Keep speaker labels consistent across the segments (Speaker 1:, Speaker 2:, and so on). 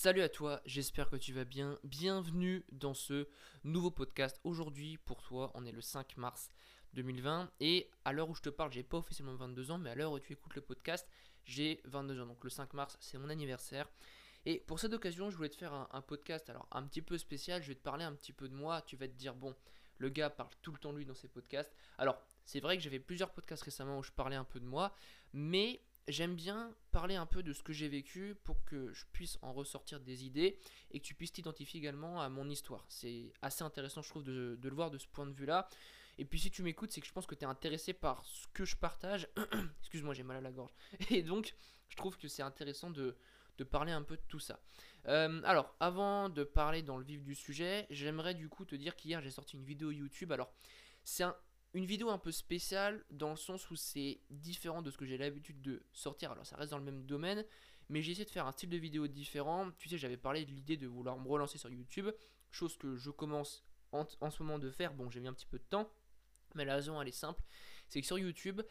Speaker 1: Salut à toi, j'espère que tu vas bien. Bienvenue dans ce nouveau podcast. Aujourd'hui, pour toi, on est le 5 mars 2020 et à l'heure où je te parle, j'ai pas officiellement 22 ans, mais à l'heure où tu écoutes le podcast, j'ai 22 ans. Donc le 5 mars, c'est mon anniversaire. Et pour cette occasion, je voulais te faire un, un, podcast alors un petit peu spécial. Je vais te parler un petit peu de moi. Tu vas te dire, bon, le gars parle tout le temps lui dans ses podcasts. Alors, c'est vrai que j'avais plusieurs podcasts récemment où je parlais un peu de moi, mais j'aime bien parler un peu de ce que j'ai vécu pour que je puisse en ressortir des idées et que tu puisses t'identifier également à mon histoire. C'est assez intéressant, je trouve, de, le voir de ce point de vue-là. Et puis si tu m'écoutes, c'est que je pense que tu es intéressé par ce que je partage. Excuse-moi, j'ai mal à la gorge. Et donc, je trouve que c'est intéressant de, de, parler un peu de tout ça. Euh, alors, avant de parler dans le vif du sujet, j'aimerais du coup te dire qu'hier j'ai sorti une vidéo YouTube. Alors, c'est un, une vidéo un peu spéciale dans le sens où c'est différent de ce que j'ai l'habitude de sortir. Alors ça reste dans le même domaine, mais j'ai essayé de faire un style de vidéo différent. Tu sais, j'avais parlé de l'idée de vouloir me relancer sur YouTube, chose que je commence en, ce moment de faire. Bon, j'ai mis un petit peu de temps, mais la raison elle est simple, c'est que sur YouTube,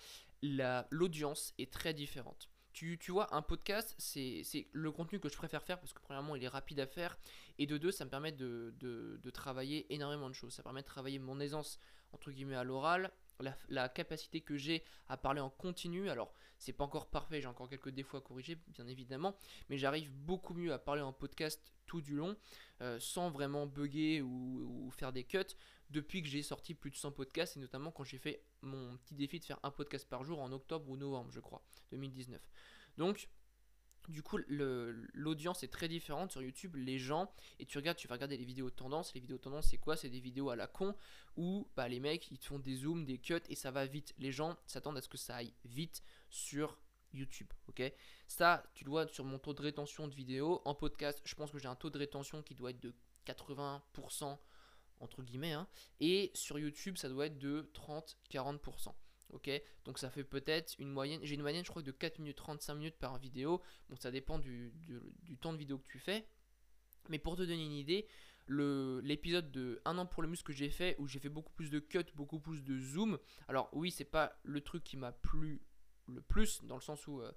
Speaker 1: l'audience est très différente. Tu, vois, un podcast, c'est le contenu que je préfère faire parce que premièrement, il est rapide à faire et de deux, ça me permet de, de travailler énormément de choses. Ça permet de travailler mon aisance entre guillemets à l'oral, la, capacité que j'ai à parler en continu. Alors, c'est pas encore parfait, j'ai encore quelques défauts à corriger, bien évidemment, mais j'arrive beaucoup mieux à parler en podcast tout du long, euh, sans vraiment bugger ou, ou, faire des cuts, depuis que j'ai sorti plus de 100 podcasts, et notamment quand j'ai fait mon petit défi de faire un podcast par jour en octobre ou novembre, je crois, 2019. Donc, du coup, l'audience est très différente sur YouTube. Les gens, et tu regardes, tu vas regarder les vidéos de tendance. Les vidéos de tendance, c'est quoi? C'est des vidéos à la con où bah, les mecs ils te font des zooms, des cuts et ça va vite. Les gens s'attendent à ce que ça aille vite sur YouTube. Ça, tu le vois sur mon taux de rétention de vidéos. En podcast, je pense que j'ai un taux de rétention qui doit être de 80% entre guillemets. Hein, et sur YouTube, ça doit être de 30-40%. Ok, donc ça fait peut-être une moyenne. J'ai une moyenne, je crois, de 4 minutes 35 minutes par vidéo. Donc ça dépend du, du, du, temps de vidéo que tu fais. Mais pour te donner une idée, l'épisode de 1 an pour le muscle que j'ai fait, où j'ai fait beaucoup plus de cuts, beaucoup plus de zoom. Alors oui, c'est pas le truc qui m'a plu le plus, dans le sens où euh,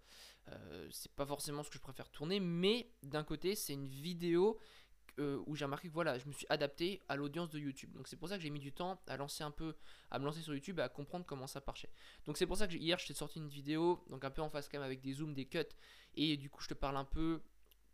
Speaker 1: euh, c'est pas forcément ce que je préfère tourner, mais d'un côté, c'est une vidéo euh, où j'ai remarqué que voilà, je me suis adapté à l'audience de YouTube. Donc c'est pour ça que j'ai mis du temps à lancer un peu, à me lancer sur YouTube et à comprendre comment ça marchait. Donc c'est pour ça que hier je t'ai sorti une vidéo, donc un peu en face cam avec des zooms, des cuts, et du coup je te parle un peu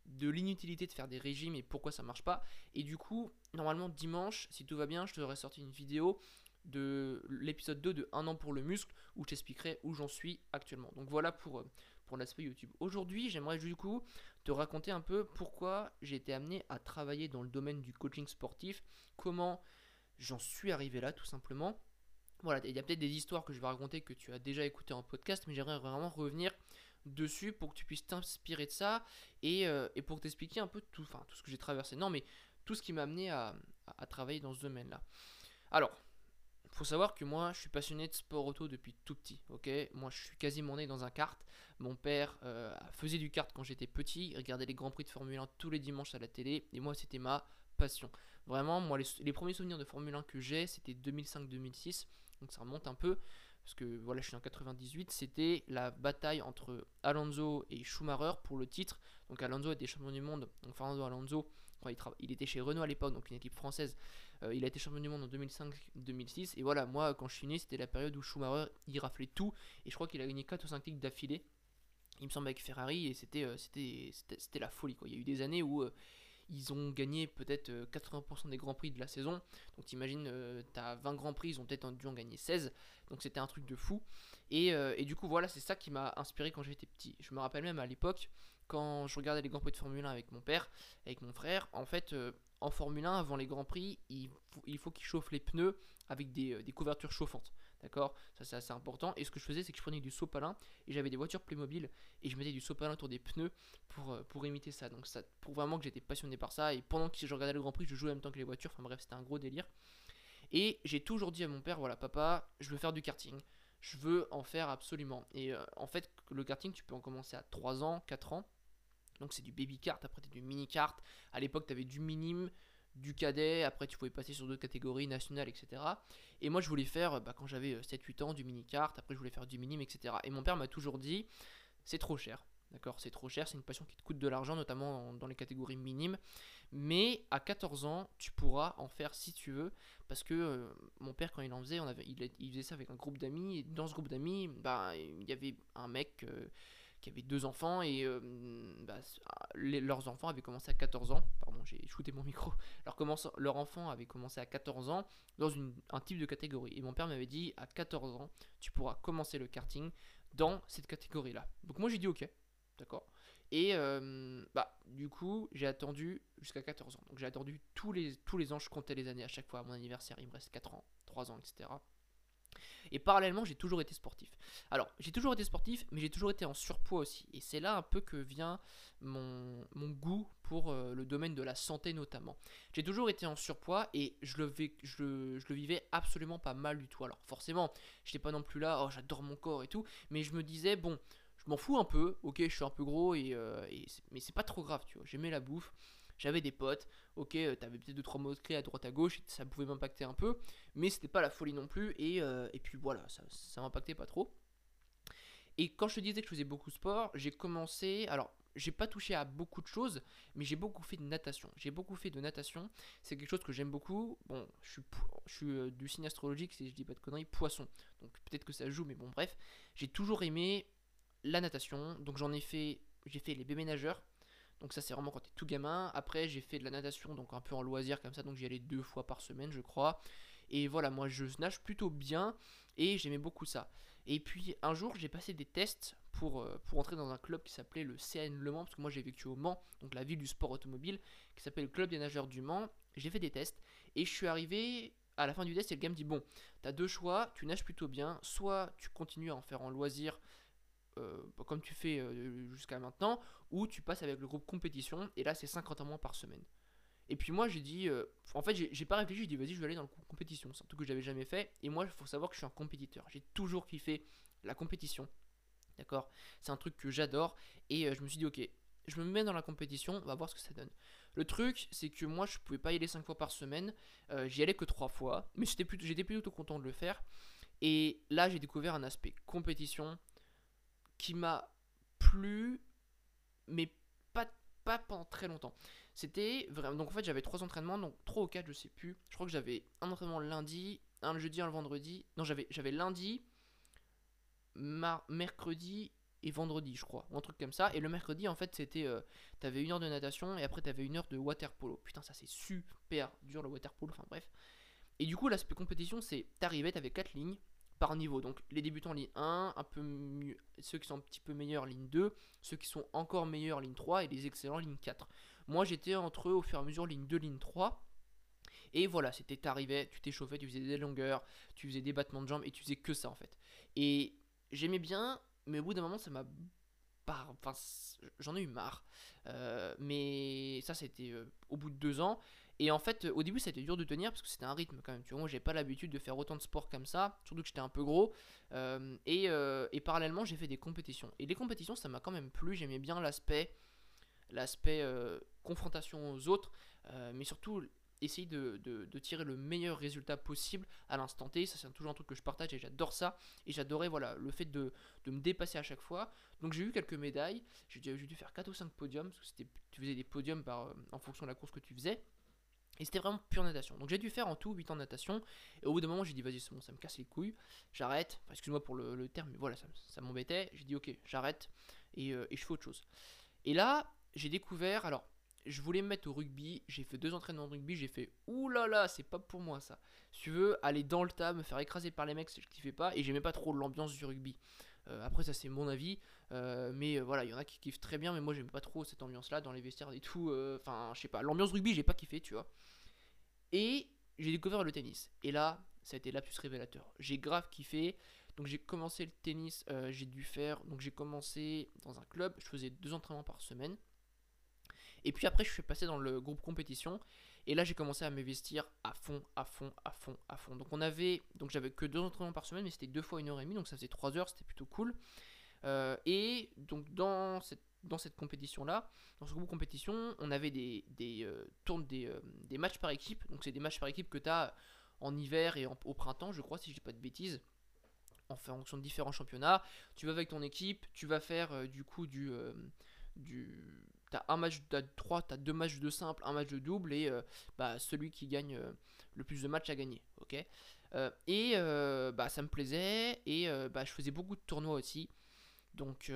Speaker 1: de l'inutilité de faire des régimes et pourquoi ça marche pas. Et du coup, normalement dimanche, si tout va bien, je te aurais sorti une vidéo de l'épisode 2 de 1 an pour le muscle où je t'expliquerai où j'en suis actuellement. Donc voilà pour, euh, pour l'aspect YouTube. Aujourd'hui, j'aimerais du coup te raconter un peu pourquoi j'ai été amené à travailler dans le domaine du coaching sportif, comment j'en suis arrivé là tout simplement. Voilà, il y a peut-être des histoires que je vais raconter que tu as déjà écouté en podcast, mais j'aimerais vraiment revenir dessus pour que tu puisses t'inspirer de ça et, euh, pour t'expliquer un peu tout, enfin, tout ce que j'ai traversé. Non, mais tout ce qui m'a amené à travailler dans ce domaine-là. Alors, faut savoir que moi, je suis passionné de sport auto depuis tout petit, ok? Moi, je suis quasiment né dans un kart. Mon père euh, faisait du kart quand j'étais petit, il regardait les Grands Prix de Formule 1 tous les dimanches à la télé, et moi, c'était ma passion. Vraiment, moi, les, premiers souvenirs de Formule 1 que j'ai, c'était 2005-2006, donc ça remonte un peu, parce que voilà, je suis en 98, c'était la bataille entre Alonso et Schumacher pour le titre. Donc Alonso était champion du monde, donc Fernando Alonso, il, il, était chez Renault à l'époque, donc une équipe française. Euh, il a été champion du monde en 2005-2006. Et voilà, moi, quand je suis né, c'était la période où Schumacher, il raflait tout. Et je crois qu'il a gagné 4 ou 5 titres d'affilée. Il me semble avec Ferrari, et c'était euh, c'était la folie. Quoi. Il y a eu des années où... Euh, ils ont gagné peut-être 80% des grands prix de la saison. Donc t'imagines, t'as 20 grands prix, ils ont peut-être dû en gagner 16. Donc c'était un truc de fou. Et, et du coup, voilà, c'est ça qui m'a inspiré quand j'étais petit. Je me rappelle même à l'époque, quand je regardais les grands prix de Formule 1 avec mon père, avec mon frère, en fait, euh, en Formule 1, avant les grands prix, il faut, il faut qu'ils chauffent les pneus avec des, des couvertures chauffantes. D'accord? Ça c'est assez important. Et ce que je faisais, c'est que je prenais du sopalin et j'avais des voitures Playmobil et je mettais du sopalin autour des pneus pour, euh, pour imiter ça. Donc ça pour vraiment que j'étais passionné par ça. Et pendant que je regardais le Grand Prix, je jouais en même temps que les voitures. Enfin bref, c'était un gros délire. Et j'ai toujours dit à mon père, voilà papa, je veux faire du karting. Je veux en faire absolument. Et euh, en fait, le karting, tu peux en commencer à 3 ans, 4 ans. Donc c'est du baby kart, après tu du mini kart. À l'époque, tu avais du minime, du cadet, après tu pouvais passer sur d'autres catégories nationales, etc. Et moi je voulais faire, bah, quand j'avais 7-8 ans, du mini-kart, après je voulais faire du minime, etc. Et mon père m'a toujours dit, c'est trop cher. D'accord C'est trop cher, c'est une passion qui te coûte de l'argent, notamment dans les catégories minimes. Mais à 14 ans, tu pourras en faire si tu veux. Parce que euh, mon père, quand il en faisait, il, faisait ça avec un groupe d'amis. Et dans ce groupe d'amis, bah, il y avait un mec euh, qui avait deux enfants. Et euh, bah, leurs enfants avaient commencé à 14 ans. Pardon, j'ai shooté mon micro. Leur enfant avait commencé à 14 ans dans une, un type de catégorie. Et mon père m'avait dit à 14 ans, tu pourras commencer le karting dans cette catégorie-là. Donc moi j'ai dit ok. D'accord Et euh, bah, du coup, j'ai attendu jusqu'à 14 ans. Donc j'ai attendu tous les, tous les ans, je comptais les années à chaque fois à mon anniversaire. Il me reste 4 ans, 3 ans, etc. Et parallèlement, j'ai toujours été sportif. Alors, j'ai toujours été sportif, mais j'ai toujours été en surpoids aussi. Et c'est là un peu que vient mon, goût pour euh, le domaine de la santé notamment. J'ai toujours été en surpoids et je le, je, je vivais absolument pas mal du tout. Alors forcément, je n'étais pas non plus là, oh j'adore mon corps et tout, mais je me disais, bon, m'en fous un peu, ok, je suis un peu gros, et, euh, mais c'est pas trop grave, tu vois. J'aimais la bouffe, j'avais des potes, ok, euh, t'avais peut-être 2-3 mots clés à droite à gauche, ça pouvait m'impacter un peu, mais c'était pas la folie non plus, et, euh, et puis voilà, ça, ça m'impactait pas trop. Et quand je te disais que je faisais beaucoup de sport, j'ai commencé. Alors, j'ai pas touché à beaucoup de choses, mais j'ai beaucoup fait de natation. J'ai beaucoup fait de natation. C'est quelque chose que j'aime beaucoup. Bon, je suis, je suis du signe astrologique, si je dis pas de conneries, poisson. Donc peut-être que ça joue, mais bon, bref. J'ai toujours aimé la natation. Donc j'en ai fait, j'ai fait les bébés nageurs. Donc ça c'est vraiment quand t'es tout gamin. Après j'ai fait de la natation, donc un peu en loisir comme ça. Donc j'y allais deux fois par semaine je crois. Et voilà, moi je nage plutôt bien et j'aimais beaucoup ça. Et puis un jour j'ai passé des tests pour, euh, pour entrer dans un club qui s'appelait le CN Le Mans, parce que moi j'ai vécu au Mans, donc la ville du sport automobile, qui s'appelle le Club des Nageurs du Mans. J'ai fait des tests et je suis arrivé à la fin du test et le gars me dit bon, t'as deux choix, tu nages plutôt bien, soit tu continues à en faire en loisir euh, comme tu fais euh, jusqu'à maintenant, ou tu passes avec le groupe compétition, et là c'est 50 mois par semaine. Et puis moi j'ai dit, euh, en fait j'ai pas réfléchi, j'ai dit vas-y je vais aller dans le groupe compétition, c'est un truc que j'avais jamais fait, et moi il faut savoir que je suis un compétiteur, j'ai toujours kiffé la compétition, d'accord? C'est un truc que j'adore, et je me suis dit ok, je me mets dans la compétition, on va voir ce que ça donne. Le truc, c'est que moi, je pouvais pas y aller 5 fois par semaine. J'y allais que 3 fois. Mais j'étais plutôt, plutôt content de le faire. Et là, j'ai découvert un aspect compétition qui m'a plu, mais pas, pas pendant très longtemps. C'était vraiment. Donc en fait, j'avais trois entraînements, donc trois ou quatre, je sais plus. Je crois que j'avais un entraînement le lundi, un le jeudi, un le vendredi. Non, j'avais, lundi, mercredi et vendredi, je crois, ou un truc comme ça. Et le mercredi, en fait, c'était. Euh, t'avais une heure de natation et après, t'avais une heure de water polo. Putain, ça c'est super dur le water polo, enfin bref. Et du coup, l'aspect compétition, c'est t'arrivais, t'avais quatre lignes, par niveau. Donc les débutants ligne 1, un peu mieux, ceux qui sont un petit peu meilleurs ligne 2, ceux qui sont encore meilleurs ligne 3 et les excellents ligne 4. Moi j'étais entre eux au fur et à mesure ligne 2, ligne 3. Et voilà, c'était t'arrivais, tu t'échauffais, tu faisais des longueurs, tu faisais des battements de jambes et tu faisais que ça en fait. Et j'aimais bien, mais au bout d'un moment ça m'a Enfin, j'en ai eu marre. Euh, mais ça, c'était euh, au bout de deux ans. Et en fait, au début, c'était dur de tenir parce que c'était un rythme quand même. Tu vois, moi, j'ai pas l'habitude de faire autant de sport comme ça, surtout que j'étais un peu gros. Euh, et, euh, et, parallèlement, j'ai fait des compétitions. Et les compétitions, ça m'a quand même plu. J'aimais bien l'aspect, l'aspect euh, confrontation aux autres, mais surtout essayer de, tirer le meilleur résultat possible à l'instant T. Ça, c'est toujours un truc que je partage et j'adore ça. Et j'adorais voilà, le fait de, me dépasser à chaque fois. Donc j'ai eu quelques médailles. J'ai dû, faire 4 ou 5 podiums. Parce que tu faisais des podiums en fonction de la course que tu faisais. Et c'était vraiment pure natation. Donc j'ai dû faire en tout 8 ans de natation. Et au bout d'un moment, j'ai dit, vas-y, c'est bon, ça me casse les couilles. J'arrête. excuse-moi pour le, terme, mais voilà, ça, m'embêtait. J'ai dit, ok, j'arrête. Euh, et, je fais autre chose. Et là, j'ai découvert. Alors, je voulais me mettre au rugby. J'ai fait deux entraînements de rugby. J'ai fait, oulala, c'est pas pour moi ça. Si tu veux, aller dans le tas, me faire écraser par les mecs, je kiffais pas. Et j'aimais pas trop l'ambiance du rugby. Euh, après, ça, c'est mon avis. Euh, mais voilà, il y en a qui kiffent très bien. Mais moi, j'aime pas trop cette ambiance-là dans les vestiaires et tout. Enfin, je sais pas. L'ambiance rugby, j'ai pas kiffé, tu vois. Et j'ai découvert le tennis. Et là, ça a été l'absus révélateur. J'ai grave kiffé. Donc j'ai commencé le tennis, euh, j'ai dû faire. Donc j'ai commencé dans un club, je faisais deux entraînements par semaine. Et puis après, je suis passé dans le groupe compétition. Et là, j'ai commencé à m'investir à fond, à fond, à fond, à fond. Donc on avait, donc j'avais que deux entraînements par semaine, mais c'était deux fois une heure et demie, donc ça faisait trois heures, c'était plutôt cool. Euh, et donc dans cette dans cette compétition-là, dans ce groupe compétition, on avait des, des, euh, des, euh, des, matchs par équipe. Donc, c'est des matchs par équipe que tu as en hiver et au printemps, je crois, si je dis pas de bêtises. en fonction de différents championnats. Tu vas avec ton équipe, tu vas faire du coup du. du T'as un match, t'as trois, t'as deux matchs de simple, un match de double et bah, celui qui gagne le plus de matchs à gagner, ok? Et bah ça me plaisait et bah je faisais beaucoup de tournois aussi. Donc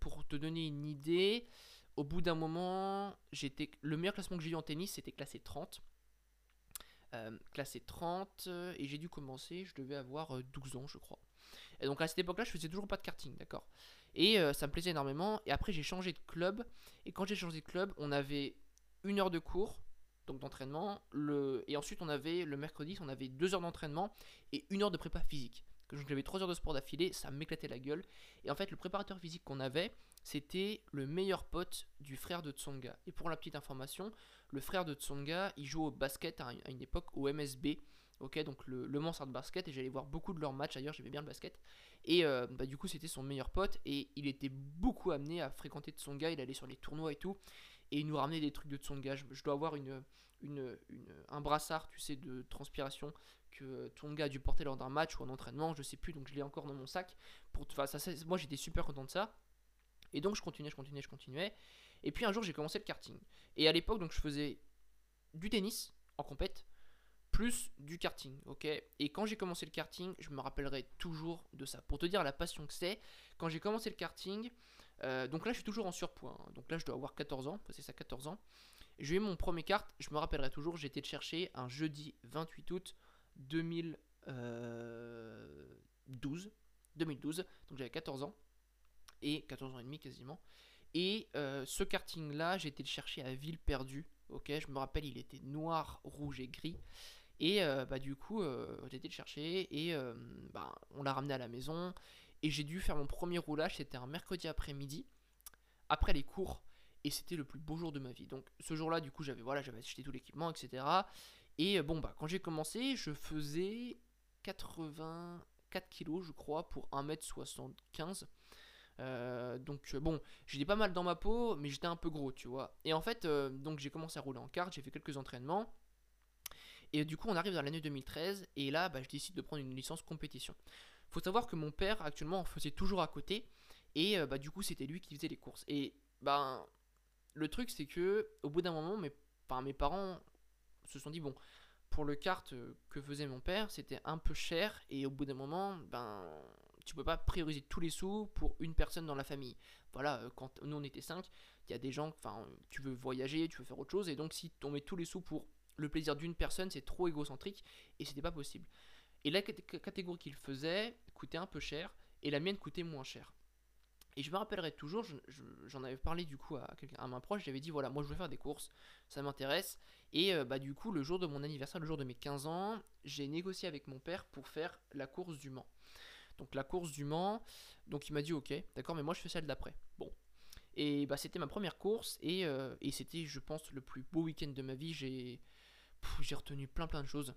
Speaker 1: pour te donner une idée, au bout d'un moment, j'étais le meilleur classement que j'ai eu en tennis, c'était classé 30. classé 30 et j'ai dû commencer, je devais avoir 12 ans je crois. Et donc à cette époque-là, je faisais toujours pas de karting, d'accord Et ça me plaisait énormément. Et après, j'ai changé de club. Et quand j'ai changé de club, on avait une heure de cours, donc d'entraînement. Et ensuite, on avait le mercredi, on avait deux heures d'entraînement et une heure de prépa physique. Donc j'avais trois heures de sport d'affilée, ça m'éclatait la gueule. Et en fait, le préparateur physique qu'on avait, c'était le meilleur pote du frère de Tsonga. Et pour la petite information, le frère de Tsonga, il joue au basket à une époque au MSB. Ok, donc le, le Mansard Basket, et j'allais voir beaucoup de leurs matchs, d'ailleurs j'aimais bien le basket. Et euh, bah, du coup, c'était son meilleur pote, et il était beaucoup amené à fréquenter Tsonga, il allait sur les tournois et tout, et il nous ramenait des trucs de Tsonga. Je, dois avoir un brassard, tu sais, de transpiration que Tsonga a dû porter lors d'un match ou un entraînement, je sais plus, donc je l'ai encore dans mon sac. Pour, ça, moi j'étais super content de ça. Et donc je continuais, je continuais, je continuais. Et puis un jour j'ai commencé le karting. Et à l'époque, donc je faisais du tennis en compète, plus du karting, ok? Et quand j'ai commencé le karting, je me rappellerai toujours de ça. Pour te dire la passion que c'est, quand j'ai commencé le karting, euh, donc là je suis toujours en surpoids, hein. donc là je dois avoir 14 ans, c'est ça 14 ans. J'ai eu mon premier carte, je me rappellerai toujours, le chercher un jeudi 28 août 2012. 2012, donc j'avais 14 ans, et 14 ans et demi quasiment. Et euh, ce karting là, j'ai été le chercher à Ville Perdue, ok Je me rappelle, il était noir, rouge et gris. Et euh, bah, du coup, euh, j'ai été le chercher et euh, bah, on l'a ramené à la maison. Et j'ai dû faire mon premier roulage, c'était un mercredi après-midi, après les cours. Et c'était le plus beau jour de ma vie. Donc ce jour-là, du coup, j'avais voilà, j'avais acheté tout l'équipement, etc. Et bon, bah, quand j'ai commencé, je faisais 84 kilos, je crois, pour 1m75. donc bon, j'étais pas mal dans ma peau, mais j'étais un peu gros, tu vois. Et en fait, donc j'ai commencé à rouler en carte, j'ai fait quelques entraînements. Et du coup, on arrive dans l'année 2013, et là, bah, je décide de prendre une licence compétition. Faut savoir que mon père, actuellement, en faisait toujours à côté, et euh, bah, du coup, c'était lui qui faisait les courses. Et ben, le truc, c'est que au bout d'un moment, mes parents se sont dit, bon, pour le kart euh, que faisait mon père, c'était un peu cher, et au bout d'un moment, ben, tu peux pas prioriser tous les sous pour une personne dans la famille. Voilà, euh, quand nous on était 5, il y a des gens, enfin, tu veux voyager, tu veux faire autre chose, et donc si on met tous les sous pour le plaisir d'une personne, c'est trop égocentrique et c'était pas possible. Et la catégorie qu'il faisait coûtait un peu cher et la mienne coûtait moins cher. Et je me rappellerai toujours, j'en avais parlé du coup à quelqu'un à ma proche, j'avais dit voilà, moi je veux faire des courses, ça m'intéresse. Et euh, bah du coup, le jour de mon anniversaire, le jour de mes 15 ans, j'ai négocié avec mon père pour faire la course du Mans. Donc la course du Mans, donc il m'a dit ok, d'accord, mais moi je fais celle d'après. Bon. Et bah c'était ma première course et, euh, et c'était, je pense, le plus beau week-end de ma vie. J'ai j'ai retenu plein plein de choses.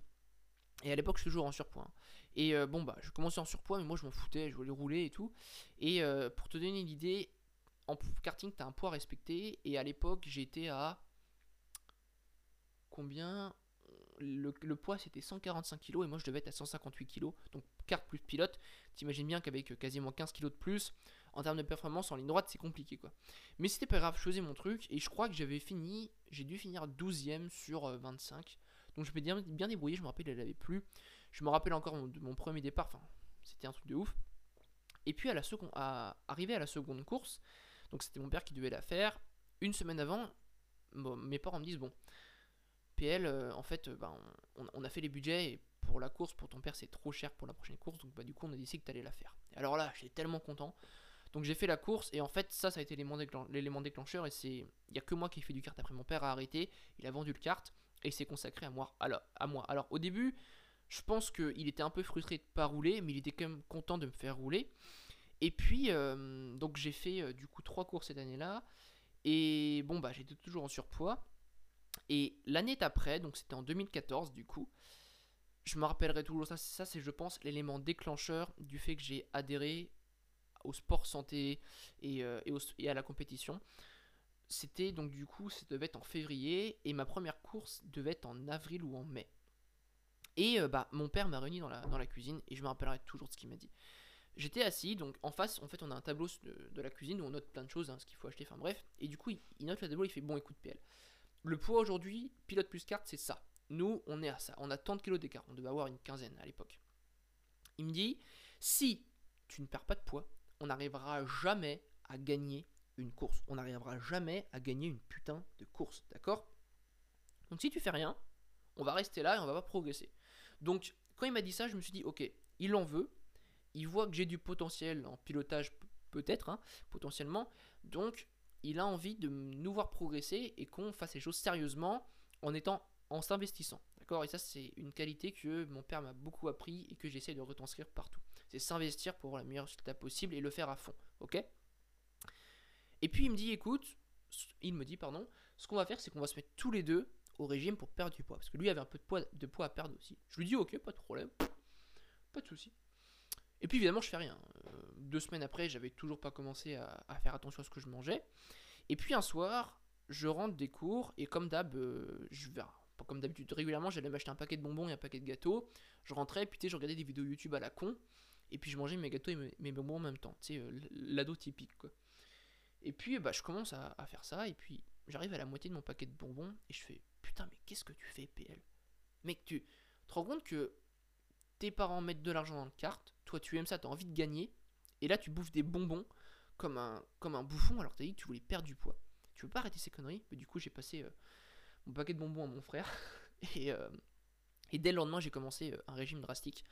Speaker 1: Et à l'époque, je suis toujours en surpoids. Et euh, bon, bah, je commençais en surpoids, mais moi, je m'en foutais, je voulais rouler et tout. Et euh, pour te donner une idée, en karting, tu as un poids respecté. Et à l'époque, j'étais à. Combien? Le, poids, c'était 145 kg et moi, je devais être à 158 kg. Donc, carte plus pilote. T'imagines bien qu'avec euh, quasiment 15 kg de plus, en termes de performance en ligne droite, c'est compliqué quoi. Mais c'était pas grave, je faisais mon truc et je crois que j'avais fini, j'ai dû finir 12ème sur 25. Euh, Donc je me bien, bien débrouillé, je me rappelle, elle avait plus. Je me rappelle encore de mon premier départ, enfin, c'était un truc de ouf. Et puis à la seconde, à, arrivé à la seconde course, donc c'était mon père qui devait la faire. Une semaine avant, mes parents me disent bon, PL, euh, en fait, ben, on, a fait les budgets et pour la course, pour ton père, c'est trop cher pour la prochaine course, donc bah du coup on a décidé que tu allais la faire. Alors là, j'étais tellement content. Donc j'ai fait la course et en fait ça ça a été l'élément déclencheur et c'est il y a que moi qui ai fait du kart après mon père a arrêté, il a vendu le kart et il s'est consacré à moi. À moi. Alors au début, je pense qu'il était un peu frustré de pas rouler, mais il était quand même content de me faire rouler. Et puis euh, donc j'ai fait euh, du coup trois courses cette année-là et bon bah j'étais toujours en surpoids. Et l'année d'après, donc c'était en 2014 du coup, je me rappellerai toujours ça, ça c'est je pense l'élément déclencheur du fait que j'ai adhéré au sport santé euh, et, à la compétition. C'était donc du coup, ça devait être en février et ma première course devait être en avril ou en mai. Et euh, bah, mon père m'a réuni dans la, cuisine et je me rappellerai toujours de ce qu'il m'a dit. j'étais assis, donc en face, en fait, on a un tableau de, la cuisine où on note plein de choses, hein, ce qu'il faut acheter, enfin bref. Et du coup, il, note le tableau, il fait bon, écoute, PL. Le poids aujourd'hui, pilote plus carte, c'est ça. Nous, on est à ça. On a tant de kilos d'écart. On devait avoir une quinzaine à l'époque. Il me dit si tu ne perds pas de poids, on n'arrivera jamais à gagner une course. On n'arrivera jamais à gagner une putain de course. D'accord? Donc si tu fais rien, on va rester là et on va pas progresser. Donc quand il m'a dit ça, je me suis dit ok, il en veut. Il voit que j'ai du potentiel en pilotage peut-être, hein, potentiellement. Donc il a envie de nous voir progresser et qu'on fasse les choses sérieusement en étant en s'investissant. D'accord? Et ça, c'est une qualité que mon père m'a beaucoup appris et que j'essaie de retranscrire partout. C'est s'investir pour avoir la meilleure résultat possible et le faire à fond. Ok? Et puis il me dit écoute, il me dit pardon, ce qu'on va faire, c'est qu'on va se mettre tous les deux au régime pour perdre du poids. Parce que lui avait un peu de poids, de poids à perdre aussi. Je lui dis ok, pas de problème. Pas de souci. Et puis évidemment, je fais rien. Euh, deux semaines après, j'avais toujours pas commencé à, faire attention à ce que je mangeais. Et puis un soir, je rentre des cours et comme d'hab, euh, je comme d'habitude, régulièrement, j'allais m'acheter un paquet de bonbons et un paquet de gâteaux. Je rentrais, puis tu je regardais des vidéos YouTube à la con. Et puis je mangeais mes gâteaux et mes, bonbons en même temps. Tu sais, euh, l'ado typique, quoi. Et puis, bah, je commence à, faire ça. Et puis, j'arrive à la moitié de mon paquet de bonbons. Et je fais, putain, mais qu'est-ce que tu fais, PL Mec, tu te rends compte que tes parents mettent de l'argent dans le carte. Toi, tu aimes ça, t'as envie de gagner. Et là, tu bouffes des bonbons comme un, comme un bouffon alors que t'as dit que tu voulais perdre du poids. Tu veux pas arrêter ces conneries? Mais du coup, j'ai passé euh, mon paquet de bonbons à mon frère. et, euh, et dès le lendemain, j'ai commencé euh, un régime drastique.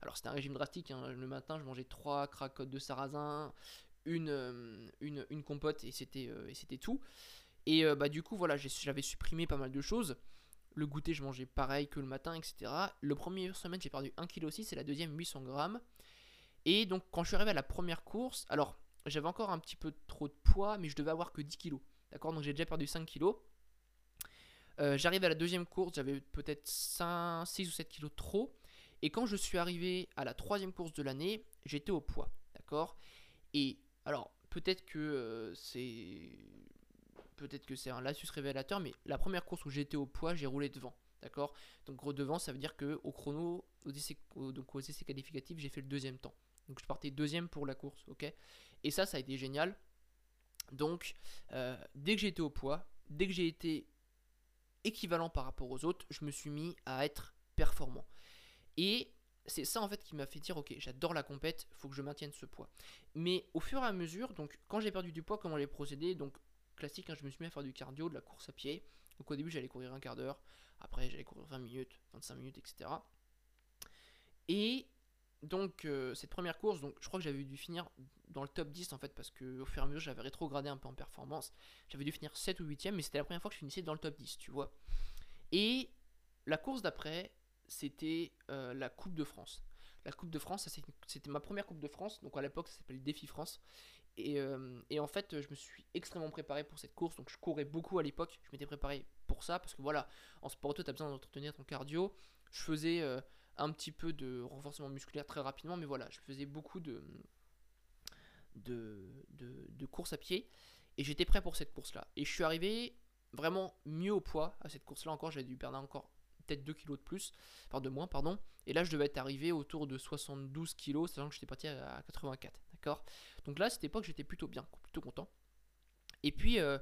Speaker 1: Alors, c'était un régime drastique. Hein. Le matin, je mangeais trois cracottes de sarrasin, une, une, une compote et c'était et c'était tout. Et bah, du coup, voilà, j'avais supprimé pas mal de choses. Le goûter, je mangeais pareil que le matin, etc. Le premier semaine, j'ai perdu 1,6 kg et la deuxième, 800 grammes. Et donc, quand je suis arrivé à la première course, alors j'avais encore un petit peu trop de poids, mais je devais avoir que 10 kg. D'accord? Donc, j'ai déjà perdu 5 kg. Euh, j'arrive à la deuxième course, j'avais peut-être 6 ou 7 kg trop. Et quand je suis arrivé à la troisième course de l'année, j'étais au poids. D'accord? Et alors, peut-être que euh, c'est. Peut-être que c'est un lapsus révélateur, mais la première course où j'étais au poids, j'ai roulé devant. D'accord? Donc, gros devant, ça veut dire que au chrono, aux essais, donc aux essais qualificatifs, j'ai fait le deuxième temps. Donc, je partais deuxième pour la course. Et ça, ça a été génial. Donc, euh, dès que j'ai été au poids, dès que j'ai été équivalent par rapport aux autres, je me suis mis à être performant. Et c'est ça en fait qui m'a fait dire ok j'adore la compète, faut que je maintienne ce poids. Mais au fur et à mesure, donc quand j'ai perdu du poids, comment les procédés, donc classique, hein, je me suis mis à faire du cardio, de la course à pied. Donc au début j'allais courir un quart d'heure, après j'allais courir 20 minutes, 25 minutes, etc. Et donc euh, cette première course, donc je crois que j'avais dû finir dans le top 10 en fait parce que au fur et à mesure j'avais rétrogradé un peu en performance. J'avais dû finir 7 ou 8ème mais c'était la première fois que je finissais dans le top 10, tu vois. Et la course d'après, c'était euh, la Coupe de France. La Coupe de France, c'était ma première Coupe de France, donc à l'époque ça s'appelle Défi France. Et, euh, et, en fait, je me suis extrêmement préparé pour cette course, donc je courais beaucoup à l'époque, je m'étais préparé pour ça, parce que voilà, en sport auto, tu as besoin d'entretenir ton cardio. Je faisais un petit peu de renforcement musculaire très rapidement, mais voilà, je faisais beaucoup de, de, de, à pied et j'étais prêt pour cette course-là. Et je suis arrivé vraiment mieux au poids à cette course-là encore, j'avais dû perdre encore peut-être 2 kilos de plus, enfin de moins, pardon. Et là, je devais être arrivé autour de 72 kilos, sachant que j'étais parti à 84, d'accord Donc là, à cette époque, j'étais plutôt bien, plutôt content. Et puis, euh,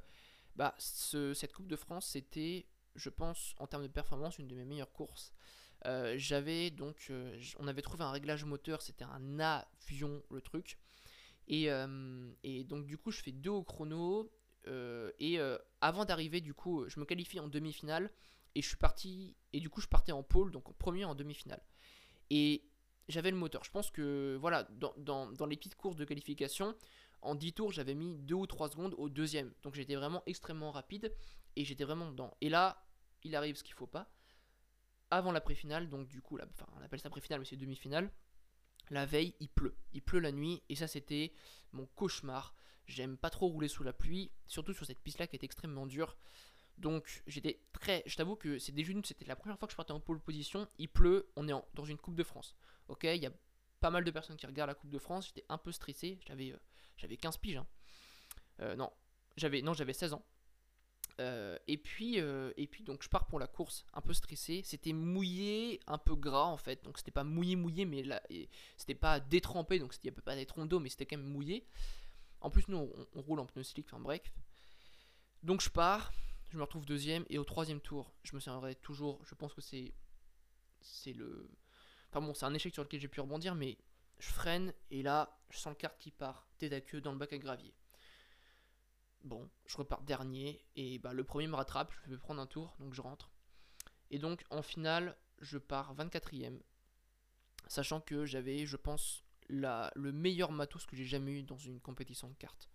Speaker 1: bah, cette Coupe de France, c'était, je pense, en termes de performance, une de mes meilleures courses. Euh, j'avais donc, euh, on avait trouvé un réglage moteur, c'était un avion le truc. Et, donc du coup, je fais deux au chrono. et avant d'arriver, du coup, je me qualifie en demi-finale. Et je suis parti. Et du coup, je partais en pôle, donc en premier en demi-finale. Et j'avais le moteur. Je pense que, voilà, dans, les petites courses de qualification, en 10 tours, j'avais mis 2 ou 3 secondes au deuxième. Donc j'étais vraiment extrêmement rapide. Et j'étais vraiment dedans. Et là, il arrive ce qu'il faut pas avant la pré-finale, donc du coup, enfin, on appelle ça pré-finale, mais c'est demi-finale. La veille, il pleut. Il pleut la nuit, et ça, c'était mon cauchemar. J'aime pas trop rouler sous la pluie, surtout sur cette piste-là qui est extrêmement dure. Donc, j'étais très. Je t'avoue que c'est déjà c'était la première fois que je partais en pole position. Il pleut, on est dans une Coupe de France. Ok, il y a pas mal de personnes qui regardent la Coupe de France. J'étais un peu stressé. J'avais, euh, j'avais 15 piges. Hein. Euh, non, j'avais, non, j'avais 16 ans. Euh, et puis, euh, et puis donc je pars pour la course, un peu stressé. C'était mouillé, un peu gras en fait. Donc c'était pas mouillé mouillé, mais là, c'était pas détrempé, donc il n'y avait pas des troncs d'eau, mais c'était quand même mouillé. En plus, nous, on, roule en pneu slick, enfin bref. Donc je pars, je me retrouve deuxième, et au troisième tour, je me souviendrai toujours. Je pense que c'est, c'est le, enfin bon, c'est un échec sur lequel j'ai pu rebondir, mais je freine et là, je sens le kart qui part, tête à queue dans le bac à gravier. Bon, je repars dernier et bah, le premier me rattrape, je vais prendre un tour, donc je rentre. Et donc en finale, je pars 24ème, sachant que j'avais, je pense, la, le meilleur matos que j'ai jamais eu dans une compétition de cartes.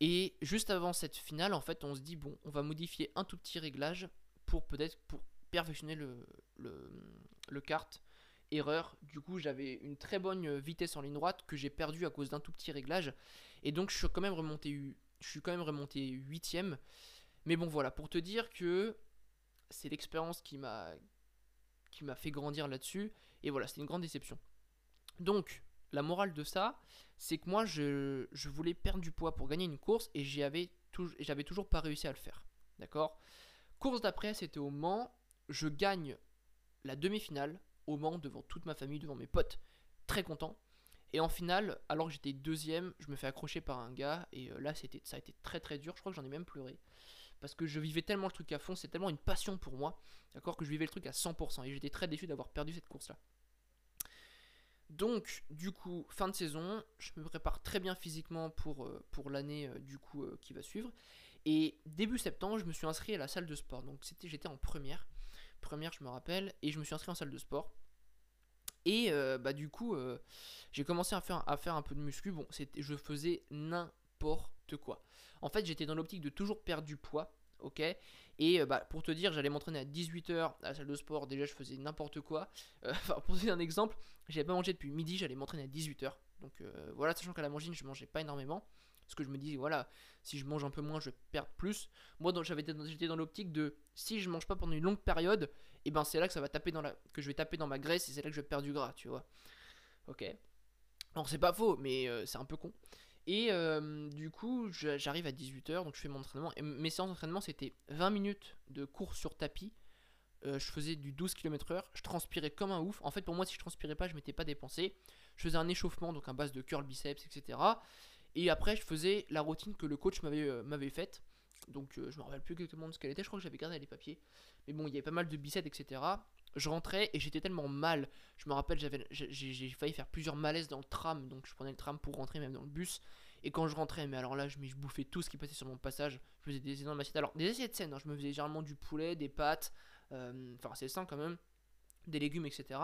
Speaker 1: Et juste avant cette finale, en fait, on se dit, bon, on va modifier un tout petit réglage pour peut-être pour perfectionner le, le, kart. Erreur, du coup j'avais une très bonne vitesse en ligne droite que j'ai perdu à cause d'un tout petit réglage. Et donc je suis quand même remonté je suis quand même remonté 8 Mais bon, voilà, pour te dire que c'est l'expérience qui m'a qui m'a fait grandir là-dessus. Et voilà, c'était une grande déception. Donc, la morale de ça, c'est que moi, je, voulais perdre du poids pour gagner une course et j'avais toujours pas réussi à le faire. D'accord? Course d'après, c'était au Mans. Je gagne la demi-finale au Mans devant toute ma famille, devant mes potes. Très content. Et en finale, alors que j'étais deuxième, je me fais accrocher par un gars. Et euh, là, ça a été très très dur. Je crois que j'en ai même pleuré. Parce que je vivais tellement le truc à fond, c'est tellement une passion pour moi. D'accord Que je vivais le truc à 100%. Et j'étais très déçu d'avoir perdu cette course-là. Donc, du coup, fin de saison, je me prépare très bien physiquement pour, euh, pour l'année euh, du coup qui va suivre. Et début septembre, je me suis inscrit à la salle de sport. Donc, c'était, j'étais en première. Première, je me rappelle. Et je me suis inscrit en salle de sport. Et euh, bah du coup, euh, j'ai commencé à faire, à faire un peu de muscu. Bon, je faisais n'importe quoi. En fait, j'étais dans l'optique de toujours perdre du poids. Ok Et euh, bah, pour te dire, j'allais m'entraîner à 18h à la salle de sport. Déjà, je faisais n'importe quoi. Enfin, pour te donner un exemple, j'avais pas mangé depuis midi, j'allais m'entraîner à 18h. Donc voilà, sachant qu'à la mangine, je mangeais pas énormément. Parce que je me dis, voilà, si je mange un peu moins, je perds plus. Moi, j'étais dans, l'optique de si je mange pas pendant une longue période, et eh ben c'est là que ça va taper dans la, que je vais taper dans ma graisse et c'est là que je vais perdre du gras, tu vois. Ok. Alors c'est pas faux, mais euh, c'est un peu con. Et euh, du coup, j'arrive à 18h, donc je fais mon entraînement. Et mes séances d'entraînement, c'était 20 minutes de course sur tapis. Euh, je faisais du 12 km/h. Je transpirais comme un ouf. En fait, pour moi, si je transpirais pas, je m'étais pas dépensé. Je faisais un échauffement, donc un base de curl biceps, etc. Et après, je faisais la routine que le coach m'avait euh, faite. Donc, je me rappelle plus exactement de ce qu'elle était. Je crois que j'avais gardé les papiers. Mais bon, il y avait pas mal de biceps, etc. Je rentrais et j'étais tellement mal. Je me rappelle, j'avais, j'ai failli faire plusieurs malaises dans le tram. Donc, je prenais le tram pour rentrer, même dans le bus. Et quand je rentrais, mais alors là, je, je bouffais tout ce qui passait sur mon passage. Je faisais des énormes assiettes. Alors, des assiettes saines, hein. je me faisais généralement du poulet, des pâtes. Euh, enfin, c'est sain quand même. Des légumes, etc.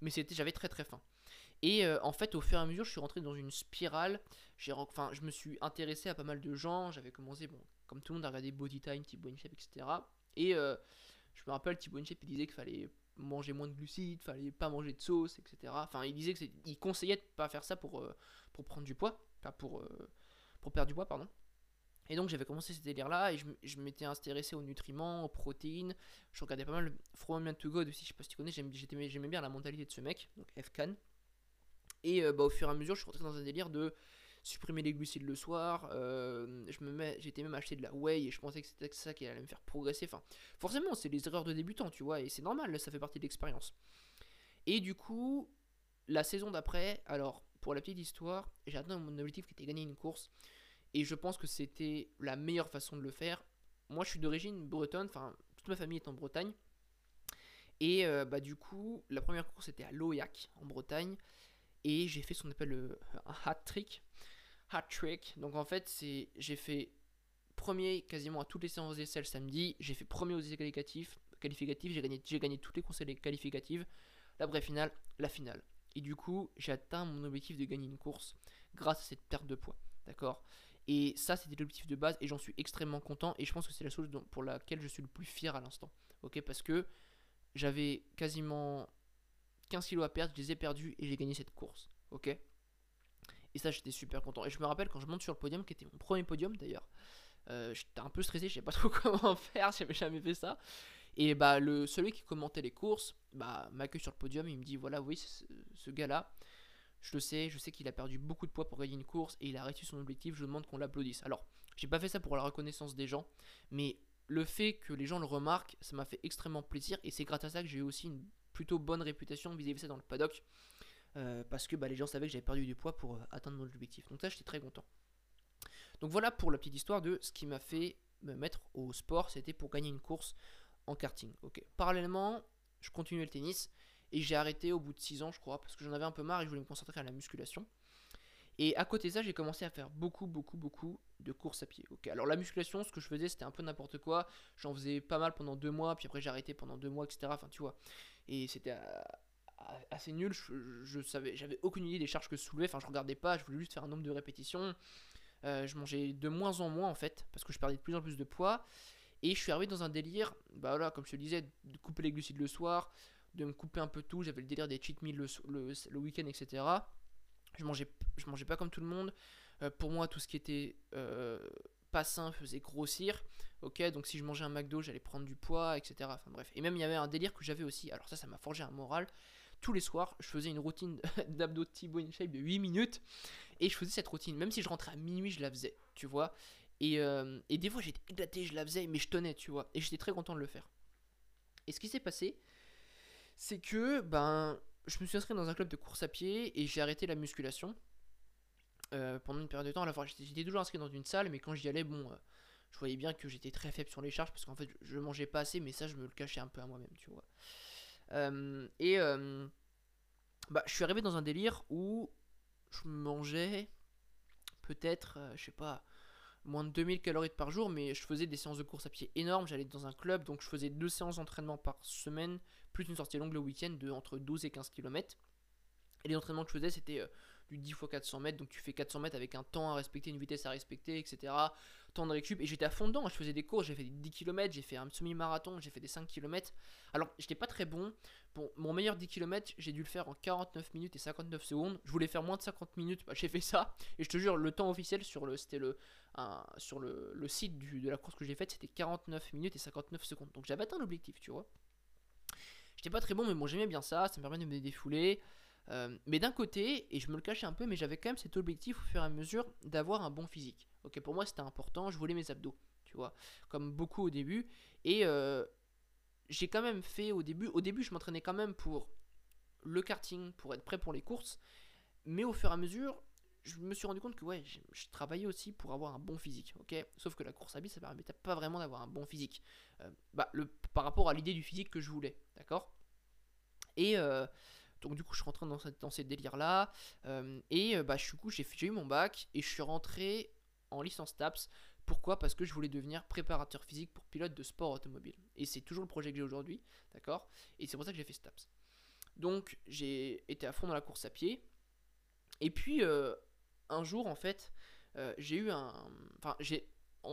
Speaker 1: Mais j'avais très très faim. Et euh, en fait, au fur et à mesure, je suis rentré dans une spirale. Enfin, je me suis intéressé à pas mal de gens. J'avais commencé, bon, comme tout le monde, à regarder Body Time, Thibaut InShape, etc. Et euh, je me rappelle, Thibaut InShape, il disait qu'il fallait manger moins de glucides, fallait pas manger de sauce, etc. Enfin, il disait qu'il conseillait de pas faire ça pour, euh, pour prendre du poids, enfin pour, pour perdre du poids, pardon. Et donc j'avais commencé ce délire là et je, m'étais intéressé aux nutriments, aux protéines. Je regardais pas mal From Man to God aussi, je sais pas si tu connais, j'aimais bien la mentalité de ce mec, donc FCAN. Et euh, bah, au fur et à mesure, je suis rentré dans un délire de supprimer les glucides le soir. Euh, j'étais même acheté de la whey et je pensais que c'était ça qui allait me faire progresser. Enfin, forcément, c'est les erreurs de débutant, tu vois, et c'est normal, ça fait partie de l'expérience. Et du coup, la saison d'après, alors pour la petite histoire, j'ai atteint mon objectif qui était gagner une course. Et je pense que c'était la meilleure façon de le faire. Moi, je suis d'origine bretonne, enfin, toute ma famille est en Bretagne. Et euh, bah, du coup, la première course était à Loyac, en Bretagne et j'ai fait ce qu'on appelle le, un hat trick. Hat trick. Donc en fait, c'est j'ai fait premier quasiment à toutes les séances d'essai le samedi. J'ai fait premier aux essais qualificatifs. j'ai gagné, toutes les courses qualificatives. La vraie finale, la finale. Et du coup, j'ai atteint mon objectif de gagner une course grâce à cette perte de poids. D'accord? Et ça, c'était l'objectif de base et j'en suis extrêmement content. Et je pense que c'est la chose pour laquelle je suis le plus fier à l'instant. Ok? Parce que j'avais quasiment 15 kilos à perdre, je les ai perdus et j'ai gagné cette course. Ok? Et ça, j'étais super content. Et je me rappelle quand je monte sur le podium, qui était mon premier podium d'ailleurs, euh, j'étais un peu stressé, je sais pas trop comment faire, j'avais jamais fait ça. Et bah, le, celui qui commentait les courses bah, m'accueille sur le podium, il me dit voilà, oui, ce, ce gars-là, je le sais, je sais qu'il a perdu beaucoup de poids pour gagner une course et il a réussi son objectif, je demande qu'on l'applaudisse. Alors, J'ai pas fait ça pour la reconnaissance des gens, mais le fait que les gens le remarquent, ça m'a fait extrêmement plaisir et c'est grâce à ça que j'ai eu aussi une plutôt bonne réputation vis-à-vis de ça dans le paddock. Euh, parce que bah, les gens savaient que j'avais perdu du poids pour euh, atteindre mon objectif. Donc ça, j'étais très content. Donc voilà pour la petite histoire de ce qui m'a fait me mettre au sport. C'était pour gagner une course en karting. Parallèlement, je continuais le tennis et j'ai arrêté au bout de 6 ans, je crois, parce que j'en avais un peu marre et je voulais me concentrer à la musculation. Et à côté de ça, j'ai commencé à faire beaucoup, beaucoup, beaucoup de courses à pied. Alors la musculation, ce que je faisais, c'était un peu n'importe quoi. J'en faisais pas mal pendant deux mois, puis après j'ai arrêté pendant deux mois, etc. Enfin, tu vois. Et c'était euh, assez nul. Je, savais, j'avais aucune idée des charges que je soulevais. Enfin, je regardais pas. Je voulais juste faire un nombre de répétitions. Euh, je mangeais de moins en moins en fait, parce que je perdais de plus en plus de poids. Et je suis arrivé dans un délire, bah voilà, comme je te disais, de couper les glucides le soir, de me couper un peu tout. J'avais le délire des cheat meals le, le, week-end, etc. Je mangeais, je mangeais pas comme tout le monde. Euh, pour moi, tout ce qui était euh, pas sain faisait grossir. Ok, donc si je mangeais un McDo, j'allais prendre du poids, etc. Enfin bref. Et même il y avait un délire que j'avais aussi. Alors ça, ça m'a forgé un moral. Tous les soirs, je faisais une routine d'abdos Thibaut de 8 minutes. Et je faisais cette routine. Même si je rentrais à minuit, je la faisais. Tu vois. Et, euh, et des fois, j'étais éclaté, je la faisais, mais je tenais, tu vois. Et j'étais très content de le faire. Et ce qui s'est passé, c'est que ben, je me suis inscrit dans un club de course à pied et j'ai arrêté la musculation euh, pendant une période de temps. J'étais toujours inscrit dans une salle, mais quand j'y allais, bon, euh, je voyais bien que j'étais très faible sur les charges parce qu'en fait, je mangeais pas assez, mais ça, je me le cachais un peu à moi-même, tu vois. Euh, et bah, je suis arrivé dans un délire où je mangeais peut-être, je sais pas, moins de 2000 calories par jour, mais je faisais des séances de course à pied énormes. J'allais dans un club, donc je faisais deux séances d'entraînement par semaine, plus une sortie longue le week-end de entre 12 et 15 km. Et les entraînements que je faisais, c'était euh, du 10 x 400 mètres, donc tu fais 400 mètres avec un temps à respecter, une vitesse à respecter, etc. Temps de récup, et j'étais à fond dedans, je faisais des courses, j'ai fait des 10 km, j'ai fait un semi-marathon, j'ai fait des 5 km. Alors, j'étais pas très bon. Bon, mon meilleur 10 km, j'ai dû le faire en 49 minutes et 59 secondes. Je voulais faire moins de 50 minutes, bah, j'ai fait ça. Et je te jure, le temps officiel sur le, c'était le, sur le, le site du, de la course que j'ai faite, c'était 49 minutes et 59 secondes. Donc j'avais atteint l'objectif, tu vois. J'étais pas très bon, mais bon, j'aimais bien ça, ça me permet de me défouler. Euh, mais d'un côté, et je me le cachais un peu, mais j'avais quand même cet objectif au fur et à mesure d'avoir un bon physique. Ok, pour moi c'était important, je voulais mes abdos, tu vois, comme beaucoup au début. Et euh, j'ai quand même fait au début, au début je m'entraînais quand même pour le karting, pour être prêt pour les courses. Mais au fur et à mesure, je me suis rendu compte que ouais, je, travaillais aussi pour avoir un bon physique, ok Sauf que la course à pied, ça permettait pas vraiment d'avoir un bon physique. Euh, bah, le, par rapport à l'idée du physique que je voulais, d'accord Et donc du coup, je suis rentré dans, cette, dans ces délires-là. Euh, et euh, bah, du coup, j'ai eu mon bac et je suis rentré en licence TAPS. Pourquoi? Parce que je voulais devenir préparateur physique pour pilote de sport automobile. Et c'est toujours le projet que j'ai aujourd'hui, d'accord? Et c'est pour ça que j'ai fait STAPS. Donc j'ai été à fond dans la course à pied. Et puis euh, un jour, en fait, j'ai eu un... Enfin, j'ai...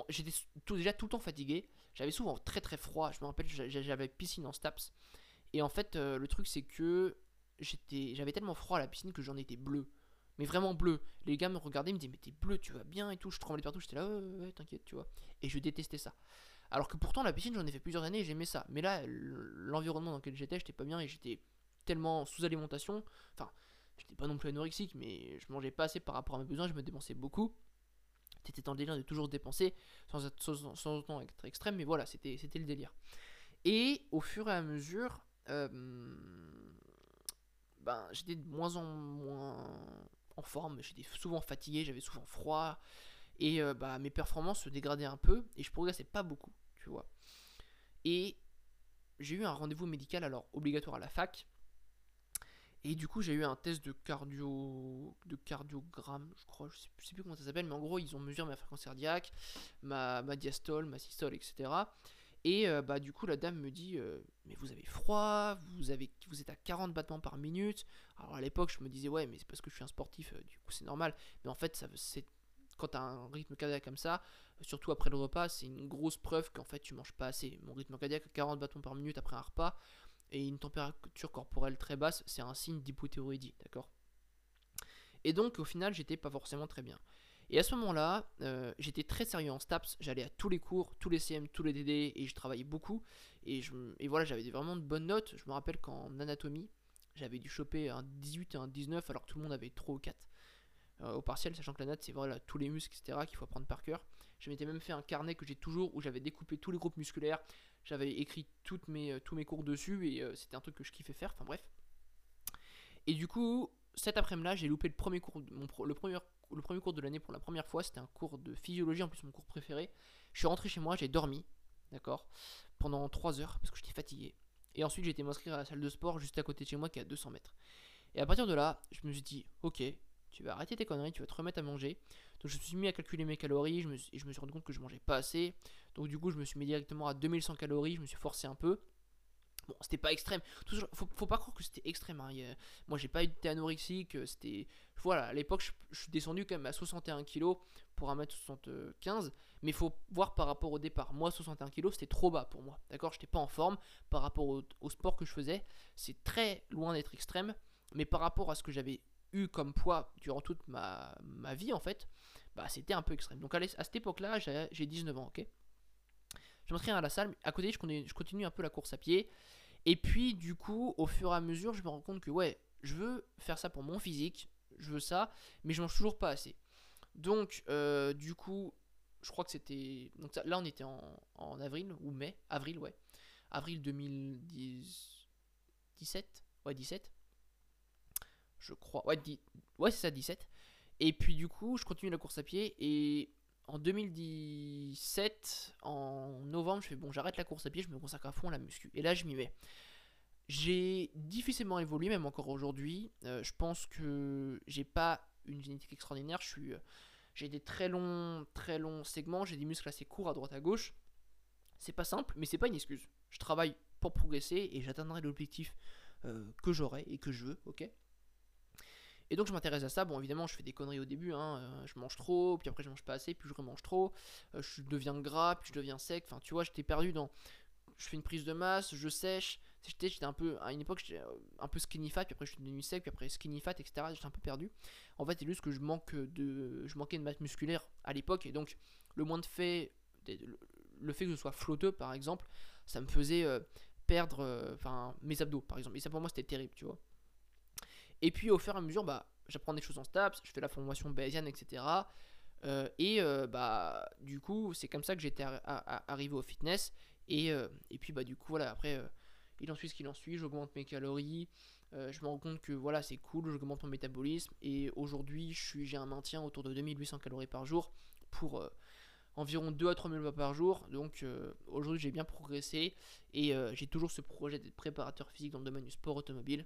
Speaker 1: J'étais déjà tout le temps fatigué. J'avais souvent très très froid. Je me rappelle, j'avais piscine en STAPS. Et en fait, le truc, c'est que j'avais tellement froid à la piscine que j'en étais bleu. Mais vraiment bleu. Les gars me regardaient, me disaient, mais t'es bleu, tu vas bien et tout. Je tremblais partout, j'étais là, ouais, t'inquiète, tu vois. Et je détestais ça. Alors que pourtant, la piscine, j'en ai fait plusieurs années et j'aimais ça. Mais là, l'environnement dans lequel j'étais, j'étais pas bien et j'étais tellement sous alimentation. Enfin, j'étais pas non plus anorexique, mais je mangeais pas assez par rapport à mes besoins, je me dépensais beaucoup. T'étais dans délire de toujours dépenser, sans, être, sans, autant être extrême, mais voilà, c'était le délire. Et au fur et à mesure, euh, ben, j'étais de moins en moins en forme, j'étais souvent fatigué, j'avais souvent froid, et euh, bah, mes performances se dégradaient un peu, et je progressais pas beaucoup, tu vois. Et j'ai eu un rendez-vous médical, alors obligatoire à la fac, et du coup j'ai eu un test de cardio de cardiogramme, je crois, je sais, sais plus comment ça s'appelle, mais en gros ils ont mesuré ma fréquence cardiaque, ma, ma diastole, ma systole, etc. Et euh, bah, du coup, la dame me dit euh, Mais vous avez froid, vous, êtes à 40 battements par minute. Alors à l'époque, je me disais Ouais, mais c'est parce que je suis un sportif, euh, du coup, c'est normal. Mais en fait, ça, c'est, quand tu as un rythme cardiaque comme ça, surtout après le repas, c'est une grosse preuve qu'en fait, tu manges pas assez. Mon rythme cardiaque, 40 battements par minute après un repas, et une température corporelle très basse, c'est un signe d'hypothyroïdie, d'accord? Et donc, au final, j'étais pas forcément très bien. Et à ce moment-là, euh, j'étais très sérieux en STAPS, j'allais à tous les cours, tous les CM, tous les DD, et je travaillais beaucoup. Et, voilà, j'avais vraiment de bonnes notes. Je me rappelle qu'en anatomie, j'avais dû choper un 18 et un 19, alors que tout le monde avait 3 ou 4 euh, au partiel, sachant que la note, c'est voilà, tous les muscles, etc., qu'il faut apprendre par cœur. Je m'étais même fait un carnet que j'ai toujours où j'avais découpé tous les groupes musculaires. J'avais écrit euh, tous mes cours dessus et euh, c'était un truc que je kiffais faire. Enfin bref. Et du coup, cet après-midi-là, j'ai loupé le premier cours, le, premier, cours de l'année pour la première fois. C'était un cours de physiologie, en plus mon cours préféré. Je suis rentré chez moi, j'ai dormi, d'accord, pendant 3 heures parce que j'étais fatigué. Et ensuite, j'ai été m'inscrire à la salle de sport juste à côté de chez moi qui est à 200 mètres. Et à partir de là, je me suis dit, ok, tu vas arrêter tes conneries, tu vas te remettre à manger. Donc je me suis mis à calculer mes calories, je me je me suis rendu compte que je mangeais pas assez. Donc du coup, je me suis mis directement à 2100 calories, je me suis forcé un peu. Bon, c'était pas extrême. Faut, pas croire que c'était extrême. Hein. moi, j'ai pas été anorexique. C'était. Voilà, à l'époque, je, suis descendu quand même à 61 kg pour 1m75. Mais faut voir par rapport au départ. Moi, 61 kg, c'était trop bas pour moi. D'accord J'étais pas en forme par rapport au, sport que je faisais. C'est très loin d'être extrême. Mais par rapport à ce que j'avais eu comme poids durant toute ma, ma vie, en fait, bah, c'était un peu extrême. Donc, à, à cette époque-là, j'ai 19 ans, ok? Je m'inscris à la salle, à côté, je continue, je continue un peu la course à pied. Et puis, du coup, au fur et à mesure, je me rends compte que, ouais, je veux faire ça pour mon physique, je veux ça, mais je mange toujours pas assez. Donc, euh, du coup, je crois que c'était. Donc là, on était en, avril ou mai, avril, ouais. Avril 2017, ouais, 17. Je crois, ouais, ouais c'est ça, 17. Et puis, du coup, je continue la course à pied et en 2017, en novembre, je fais bon, j'arrête la course à pied, je me consacre à fond à la muscu. Et là, je m'y mets. J'ai difficilement évolué, même encore aujourd'hui. Euh, je pense que j'ai pas une génétique extraordinaire. Euh, j'ai des très longs, très longs segments. J'ai des muscles assez courts à droite à gauche. C'est pas simple, mais c'est pas une excuse. Je travaille pour progresser et j'atteindrai l'objectif euh, que j'aurai et que je veux. Ok? Et donc je m'intéresse à ça. Bon, évidemment, je fais des conneries au début. Hein. Euh, je mange trop, puis après je mange pas assez, puis je remange trop. Euh, je deviens gras, puis je deviens sec. Enfin, tu vois, j'étais perdu dans. Je fais une prise de masse, je sèche. J'étais un peu. À une époque, j'étais euh, un peu skinny fat, puis après je suis devenu sec, puis après skinny fat, etc. J'étais un peu perdu. En fait, c'est juste que je manque de. Je manquais de masse musculaire à l'époque, et donc le moins de fait. Le fait que je sois flotteux, par exemple, ça me faisait perdre. Enfin, mes abdos, par exemple. Et ça pour moi, c'était terrible, tu vois. Et puis au fur et à mesure, bah, j'apprends des choses en STAPS, je fais la formation bayésienne, etc. Euh, et euh, bah, du coup, c'est comme ça que j'étais arrivé au fitness. Et, euh, et, puis, bah, du coup, voilà, après, il en suit ce qu'il en suit, j'augmente mes calories. je me rends compte que voilà, c'est cool, j'augmente mon métabolisme. Et aujourd'hui, j'ai un maintien autour de 2800 calories par jour pour environ 2 à 3000 pas par jour. Donc aujourd'hui, j'ai bien progressé. Et j'ai toujours ce projet d'être préparateur physique dans le domaine du sport automobile.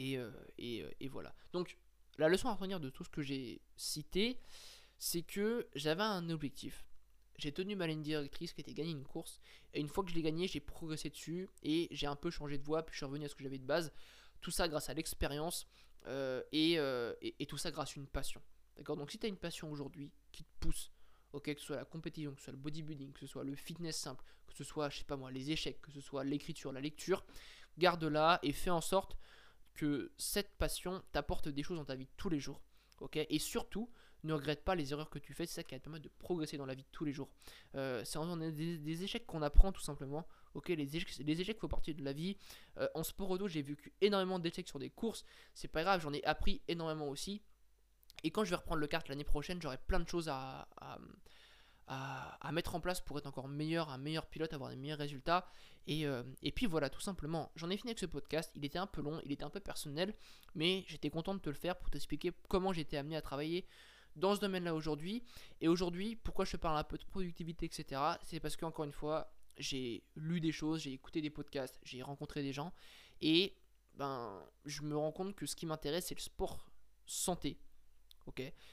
Speaker 1: Euh, euh, et, voilà. Donc, la leçon à retenir de tout ce que j'ai cité, c'est que j'avais un objectif. J'ai tenu ma ligne directrice qui était gagner une course. Et une fois que je l'ai gagné, j'ai progressé dessus. Et j'ai un peu changé de voie. Puis je suis revenu à ce que j'avais de base. Tout ça grâce à l'expérience. Euh, et, et, tout ça grâce à une passion. D'accord? Donc si tu as une passion aujourd'hui qui te pousse, ok, que ce soit la compétition, que ce soit le bodybuilding, que ce soit le fitness simple, que ce soit, je sais pas moi, les échecs, que ce soit l'écriture, la lecture, garde-la et fais en sorte que cette passion t'apporte des choses dans ta vie tous les jours. ok? Et surtout, ne regrette pas les erreurs que tu fais, c'est ça qui va te permettre de progresser dans la vie tous les jours. Euh, c'est en des, des, échecs qu'on apprend tout simplement. Les échecs, les échecs font partie de la vie. Euh, en sport auto, j'ai vécu énormément d'échecs sur des courses. C'est pas grave, j'en ai appris énormément aussi. Et quand je vais reprendre le kart l'année prochaine, j'aurai plein de choses à, mettre en place pour être encore meilleur, un meilleur pilote, avoir des meilleurs résultats. Et, euh, et puis voilà, tout simplement, j'en ai fini avec ce podcast. Il était un peu long, il était un peu personnel, mais j'étais content de te le faire pour t'expliquer comment j'étais amené à travailler dans ce domaine-là aujourd'hui. Et aujourd'hui, pourquoi je te parle un peu de productivité, etc. C'est parce qu'encore une fois, j'ai lu des choses, j'ai écouté des podcasts, j'ai rencontré des gens, et ben, je me rends compte que ce qui m'intéresse, c'est le sport santé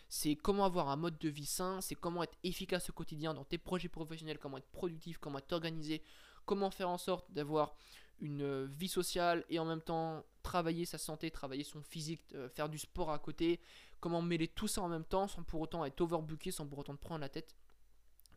Speaker 1: C'est comment avoir un mode de vie sain, c'est comment être efficace au quotidien dans tes projets professionnels, comment être productif, comment être organisé, comment faire en sorte d'avoir une euh, vie sociale et en même temps travailler sa santé, travailler son physique, euh, faire du sport à côté, comment mêler tout ça en même temps sans pour autant être overbooké, sans pour autant te prendre la tête.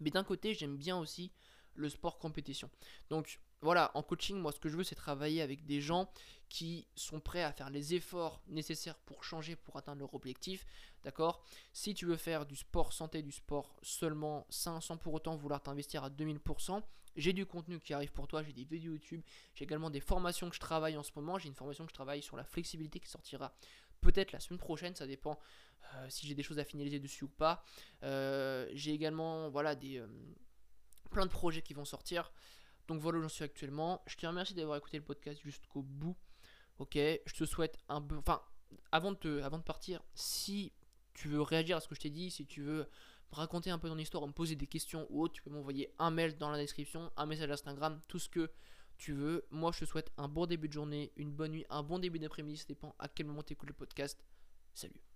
Speaker 1: Mais d'un côté, j'aime bien aussi le sport compétition. Donc voilà, en coaching, moi ce que je veux c'est travailler avec des gens qui sont prêts à faire les efforts nécessaires pour changer, pour atteindre leur objectif. D'accord? Si tu veux faire du sport santé, du sport seulement sain, sans pour autant vouloir t'investir à 2000%, j'ai du contenu qui arrive pour toi, j'ai des vidéos YouTube, j'ai également des formations que je travaille en ce moment. J'ai une formation que je travaille sur la flexibilité qui sortira peut-être la semaine prochaine, ça dépend euh, si j'ai des choses à finaliser dessus ou pas. Euh, j'ai également voilà, des, euh, plein de projets qui vont sortir. Donc voilà où j'en suis actuellement. Je te remercie d'avoir écouté le podcast jusqu'au bout. Ok, je te souhaite un peu. Enfin, avant de, te, avant de partir, si tu veux réagir à ce que je t'ai dit, si tu veux raconter un peu ton histoire, me poser des questions ou autre, tu peux m'envoyer un mail dans la description, un message Instagram, tout ce que tu veux. Moi, je te souhaite un bon début de journée, une bonne nuit, un bon début d'après-midi, ça dépend à quel moment tu écoutes le podcast. Salut